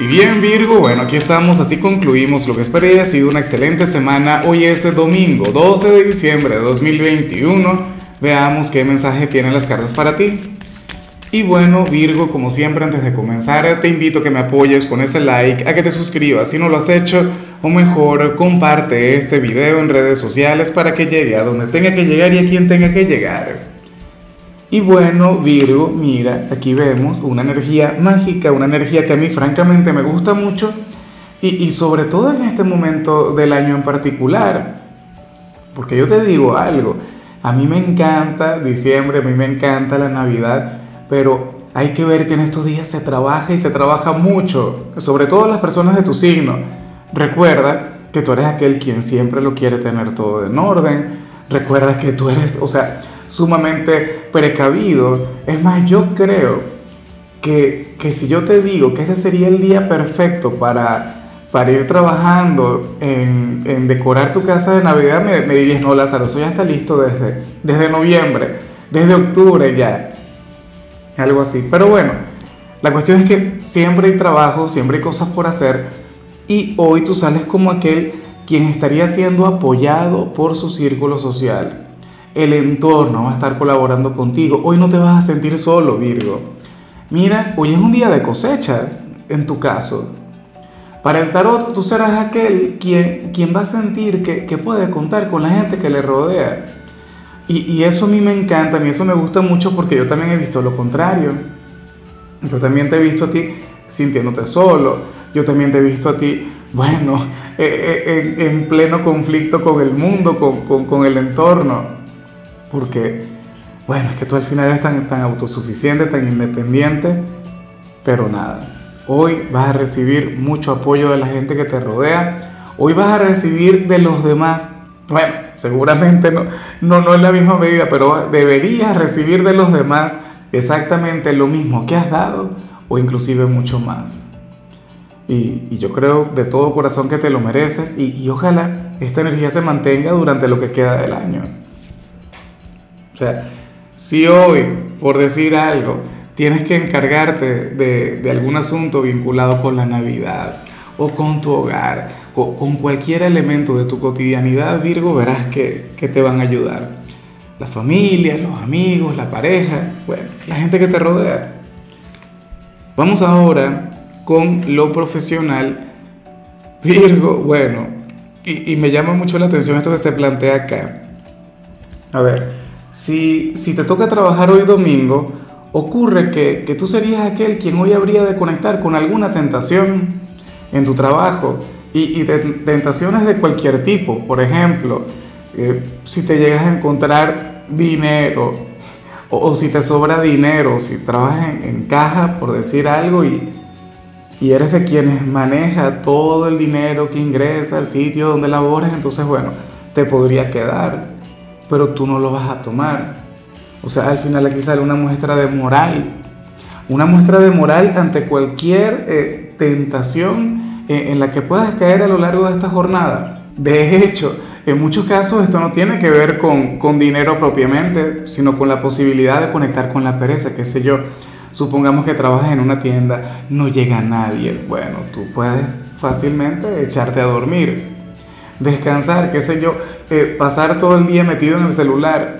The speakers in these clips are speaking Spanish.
Y bien Virgo, bueno, aquí estamos, así concluimos lo que esperé, ha sido una excelente semana, hoy es domingo 12 de diciembre de 2021, veamos qué mensaje tienen las cartas para ti. Y bueno Virgo, como siempre antes de comenzar, te invito a que me apoyes con ese like, a que te suscribas si no lo has hecho, o mejor, comparte este video en redes sociales para que llegue a donde tenga que llegar y a quien tenga que llegar. Y bueno, Virgo, mira, aquí vemos una energía mágica, una energía que a mí francamente me gusta mucho y, sobre todo en este momento del año en particular. Porque yo te digo algo, a mí me encanta diciembre, a mí me encanta la Navidad, pero hay que ver que en estos días se trabaja y se trabaja mucho, sobre todo las personas de tu signo. Recuerda que tú eres aquel quien siempre lo quiere tener todo en orden. Recuerda que tú eres, o sea, sumamente precavido. Es más, yo creo que, si yo te digo que ese sería el día perfecto para, para ir trabajando en, decorar tu casa de Navidad, me, me, dirías, no, Lázaro, eso ya está listo desde, desde noviembre, desde octubre ya. Algo así. Pero bueno, la cuestión es que siempre hay trabajo, siempre hay cosas por hacer y hoy tú sales como aquel quien estaría siendo apoyado por su círculo social el entorno va a estar colaborando contigo. Hoy no te vas a sentir solo, Virgo. Mira, hoy es un día de cosecha, en tu caso. Para el tarot, tú serás aquel quien, quien va a sentir que, puede contar con la gente que le rodea. Y, y, eso a mí me encanta, a mí eso me gusta mucho porque yo también he visto lo contrario. Yo también te he visto a ti sintiéndote solo. Yo también te he visto a ti, bueno, eh, eh, en, pleno conflicto con el mundo, con, con, con el entorno. Porque, bueno, es que tú al final eres tan, tan autosuficiente, tan independiente, pero nada. Hoy vas a recibir mucho apoyo de la gente que te rodea. Hoy vas a recibir de los demás. Bueno, seguramente no, no, no es la misma medida, pero deberías recibir de los demás exactamente lo mismo que has dado o inclusive mucho más. Y, yo creo de todo corazón que te lo mereces y, y ojalá esta energía se mantenga durante lo que queda del año. O sea, si hoy, por decir algo, tienes que encargarte de, algún asunto vinculado con la Navidad o con tu hogar, con, cualquier elemento de tu cotidianidad, Virgo, verás que, que te van a ayudar. La familia, los amigos, la pareja, bueno, la gente que te rodea. Vamos ahora con lo profesional. Virgo, bueno, y, y, me llama mucho la atención esto que se plantea acá. A ver, si, te toca trabajar hoy domingo, ocurre que, tú serías aquel quien hoy habría de conectar con alguna tentación en tu trabajo y, tentaciones de cualquier tipo. Por ejemplo, eh, si te llegas a encontrar dinero o, si te sobra dinero, si trabajas en, caja, por decir algo, y, y eres de quienes maneja todo el dinero que ingresa al sitio donde labores, entonces bueno, te podría quedar pero tú no lo vas a tomar. O sea, al final aquí sale una muestra de moral, una muestra de moral ante cualquier eh, tentación eh, en la que puedas caer a lo largo de esta jornada. De hecho, en muchos casos esto no tiene que ver con, con dinero propiamente, sino con la posibilidad de conectar con la pereza, qué sé yo. Supongamos que trabajas en una tienda, no llega nadie. Bueno, tú puedes fácilmente echarte a dormir descansar, qué sé yo, eh, pasar todo el día metido en el celular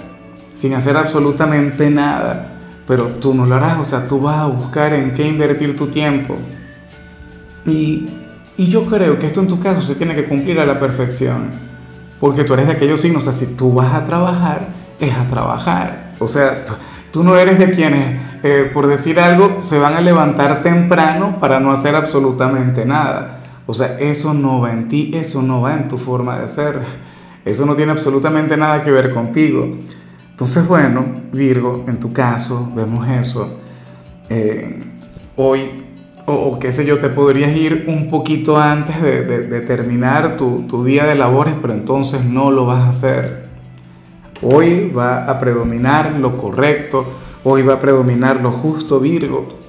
sin hacer absolutamente nada. Pero tú no lo harás, o sea, tú vas a buscar en qué invertir tu tiempo. Y, y yo creo que esto en tu caso se tiene que cumplir a la perfección. Porque tú eres de aquellos signos, o sea, si tú vas a trabajar, es a trabajar. O sea, tú, no eres de quienes, eh, por decir algo, se van a levantar temprano para no hacer absolutamente nada. O sea, eso no va en ti, eso no va en tu forma de ser. Eso no tiene absolutamente nada que ver contigo. Entonces, bueno, Virgo, en tu caso, vemos eso. Eh, hoy, o, qué sé yo, te podrías ir un poquito antes de, terminar tu, tu día de labores, pero entonces no lo vas a hacer. Hoy va a predominar lo correcto, hoy va a predominar lo justo, Virgo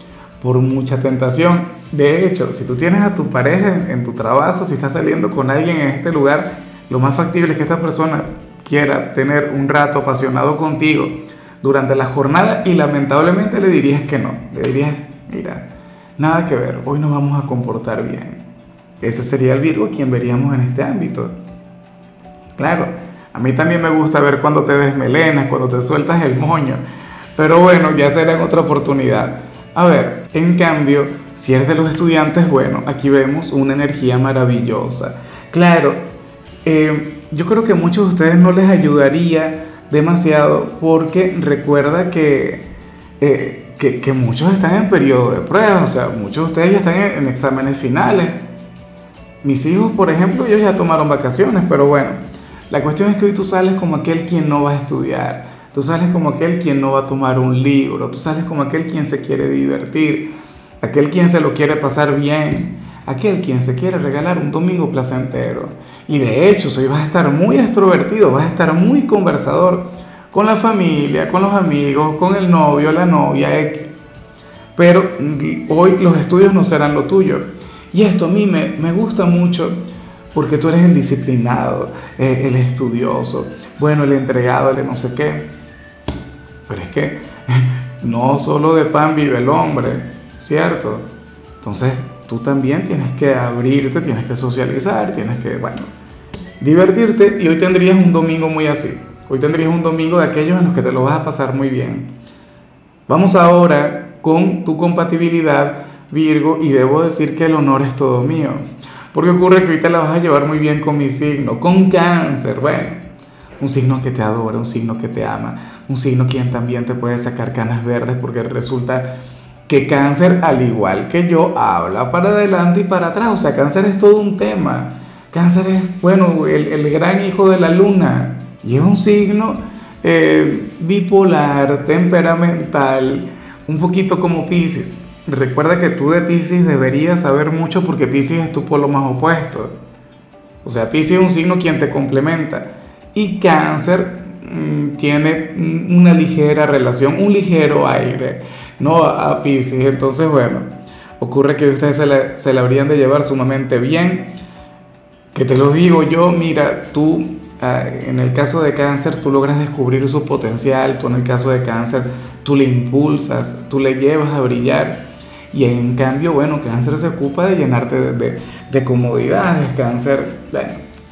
por mucha tentación. De hecho, si tú tienes a tu pareja en, tu trabajo, si estás saliendo con alguien en este lugar, lo más factible es que esta persona quiera tener un rato apasionado contigo durante la jornada y lamentablemente le dirías que no. Le dirías, mira, Nada que ver, hoy nos vamos a comportar bien. Ese sería el Virgo quien veríamos en este ámbito. Claro, a mí también me gusta ver cuando te desmelenas, cuando te sueltas el moño, pero bueno, ya será en otra oportunidad. A ver, en cambio, si eres de los estudiantes, bueno, aquí vemos una energía maravillosa. Claro, eh, yo creo que a muchos de ustedes no les ayudaría demasiado porque recuerda que, eh, que, muchos están en periodo de pruebas, o sea, muchos de ustedes ya están en, exámenes finales. Mis hijos, por ejemplo, ellos ya tomaron vacaciones, pero bueno, la cuestión es que hoy tú sales como aquel quien no va a estudiar, tú sales como aquel quien no va a tomar un libro, tú sales como aquel quien se quiere divertir, aquel quien se lo quiere pasar bien, aquel quien se quiere regalar un domingo placentero. Y de hecho, hoy vas a estar muy extrovertido, vas a estar muy conversador con la familia, con los amigos, con el novio, la novia, X. Pero hoy los estudios no serán lo tuyo. Y esto a mí me, me gusta mucho porque tú eres el disciplinado, el, el estudioso, bueno, el entregado, el no sé qué. Pero es que no solo de pan vive el hombre, ¿cierto? Entonces, tú también tienes que abrirte, tienes que socializar, tienes que, bueno, divertirte y hoy tendrías un domingo muy así. Hoy tendrías un domingo de aquellos en los que te lo vas a pasar muy bien. Vamos ahora con tu compatibilidad, Virgo, y debo decir que el honor es todo mío. Porque ocurre que te la vas a llevar muy bien con mi signo, con cáncer, bueno. Un signo que te adora, un signo que te ama, un signo quien también te puede sacar canas verdes porque resulta que cáncer, al igual que yo, habla para adelante y para atrás. O sea, cáncer es todo un tema. Cáncer es, bueno, el, gran hijo de la luna. Y es un signo eh, bipolar, temperamental, un poquito como Pisces. Recuerda que tú de Pisces deberías saber mucho porque Pisces es tu polo más opuesto. O sea, Pisces es un signo quien te complementa. Y cáncer mm, tiene una ligera relación, un ligero aire no a Pisces. Entonces, bueno, ocurre que ustedes se la, se habrían de llevar sumamente bien. Que te lo digo yo, mira, tú ah, en el caso de cáncer tú logras descubrir su potencial, tú en el caso de cáncer tú le impulsas, tú le llevas a brillar. Y en cambio, bueno, cáncer se ocupa de llenarte de, de, comodidades, cáncer bueno,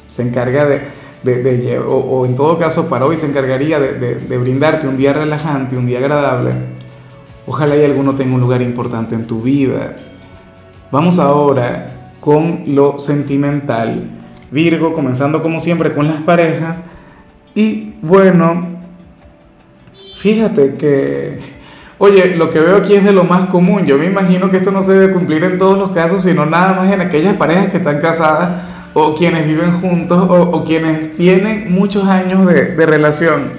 se encarga de, de o, o, en todo caso para hoy se encargaría de brindarte un día relajante, un día agradable Ojalá y alguno tenga un lugar importante en tu vida. Vamos ahora con lo sentimental. Virgo, comenzando como siempre con las parejas. Y bueno, fíjate que, oye, lo que veo aquí es de lo más común. Yo me imagino que esto no se debe cumplir en todos los casos, sino nada más en aquellas parejas que están casadas o quienes viven juntos o, quienes tienen muchos años de, de relación.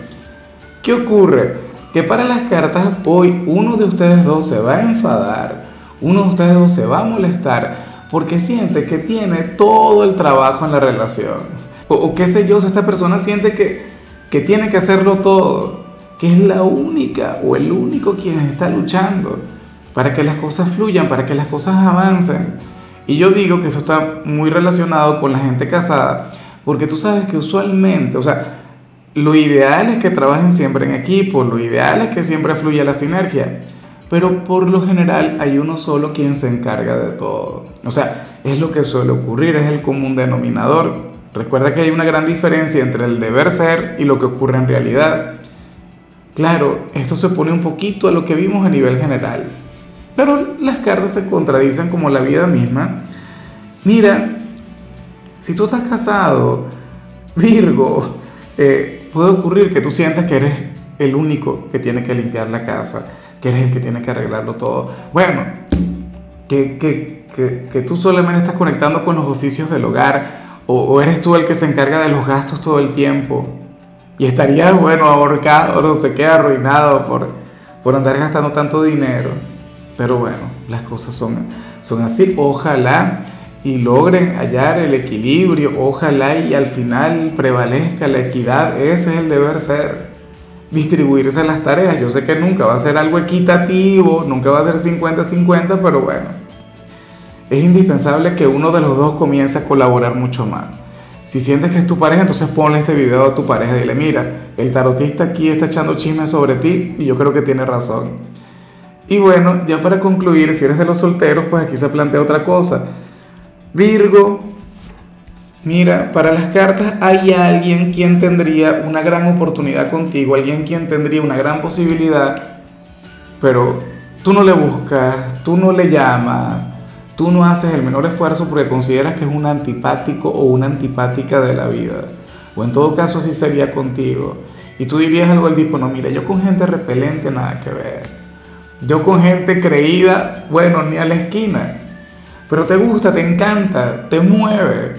¿Qué ocurre? Que para las cartas hoy uno de ustedes dos se va a enfadar, uno de ustedes dos se va a molestar porque siente que tiene todo el trabajo en la relación. O, qué sé yo, esta persona siente que, que tiene que hacerlo todo, que es la única o el único quien está luchando para que las cosas fluyan, para que las cosas avancen. Y yo digo que eso está muy relacionado con la gente casada, porque tú sabes que usualmente, o sea, lo ideal es que trabajen siempre en equipo, lo ideal es que siempre fluya la sinergia, pero por lo general hay uno solo quien se encarga de todo. O sea, es lo que suele ocurrir, es el común denominador. Recuerda que hay una gran diferencia entre el deber ser y lo que ocurre en realidad. Claro, esto se pone un poquito a lo que vimos a nivel general, pero las cartas se contradicen como la vida misma. Mira, si tú estás casado, Virgo, eh, puede ocurrir que tú sientas que eres el único que tiene que limpiar la casa, que eres el que tiene que arreglarlo todo. Bueno, que, que, que, tú solamente estás conectando con los oficios del hogar o, eres tú el que se encarga de los gastos todo el tiempo y estarías, bueno, ahorcado, no sé qué, arruinado por, por andar gastando tanto dinero. Pero bueno, las cosas son, son así. Ojalá y logren hallar el equilibrio, ojalá y al final prevalezca la equidad, ese es el deber ser, distribuirse las tareas. Yo sé que nunca va a ser algo equitativo, nunca va a ser 50-50, pero bueno, es indispensable que uno de los dos comience a colaborar mucho más. Si sientes que es tu pareja, entonces ponle este video a tu pareja y dile, mira, el tarotista aquí está echando chismes sobre ti y yo creo que tiene razón. Y bueno, ya para concluir, si eres de los solteros, pues aquí se plantea otra cosa. Virgo, mira, para las cartas hay alguien quien tendría una gran oportunidad contigo, alguien quien tendría una gran posibilidad, pero tú no le buscas, tú no le llamas, tú no haces el menor esfuerzo porque consideras que es un antipático o una antipática de la vida. O en todo caso así sería contigo. Y tú dirías algo al tipo, no, mira, yo con gente repelente nada que ver. Yo con gente creída, bueno, ni a la esquina. Pero te gusta, te encanta, te mueve.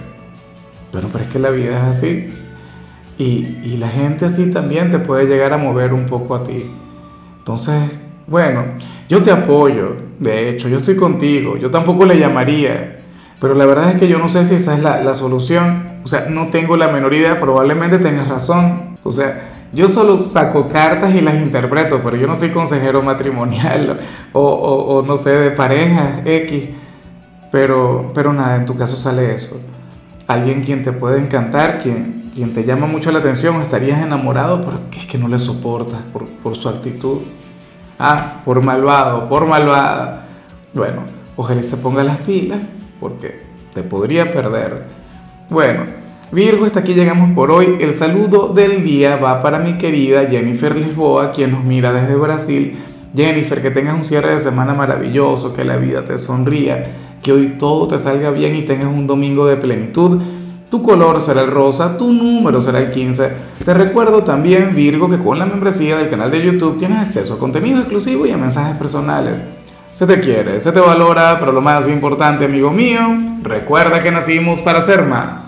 Bueno, pero es que la vida es así. Y, y la gente así también te puede llegar a mover un poco a ti. Entonces, bueno, yo te apoyo, de hecho, yo estoy contigo, yo tampoco le llamaría, pero la verdad es que yo no sé si esa es la, la solución, o sea, no tengo la menor idea, probablemente tengas razón, o sea, yo solo saco cartas y las interpreto, pero yo no soy consejero matrimonial o, o, o no sé, de pareja, X. Pero, pero nada, en tu caso sale eso. Alguien quien te puede encantar, quien, quien te llama mucho la atención, estarías enamorado, pero es que no le soportas por, por su actitud. Ah, por malvado, por malvada. Bueno, ojalá se ponga las pilas, porque te podría perder. Bueno, Virgo, hasta aquí llegamos por hoy. El saludo del día va para mi querida Jennifer Lisboa, quien nos mira desde Brasil. Jennifer, que tengas un cierre de semana maravilloso, que la vida te sonría que hoy todo te salga bien y tengas un domingo de plenitud. Tu color será el rosa, tu número será el 15. Te recuerdo también, Virgo, que con la membresía del canal de YouTube tienes acceso a contenido exclusivo y a mensajes personales. Se te quiere, se te valora, pero lo más importante, amigo mío, recuerda que nacimos para ser más.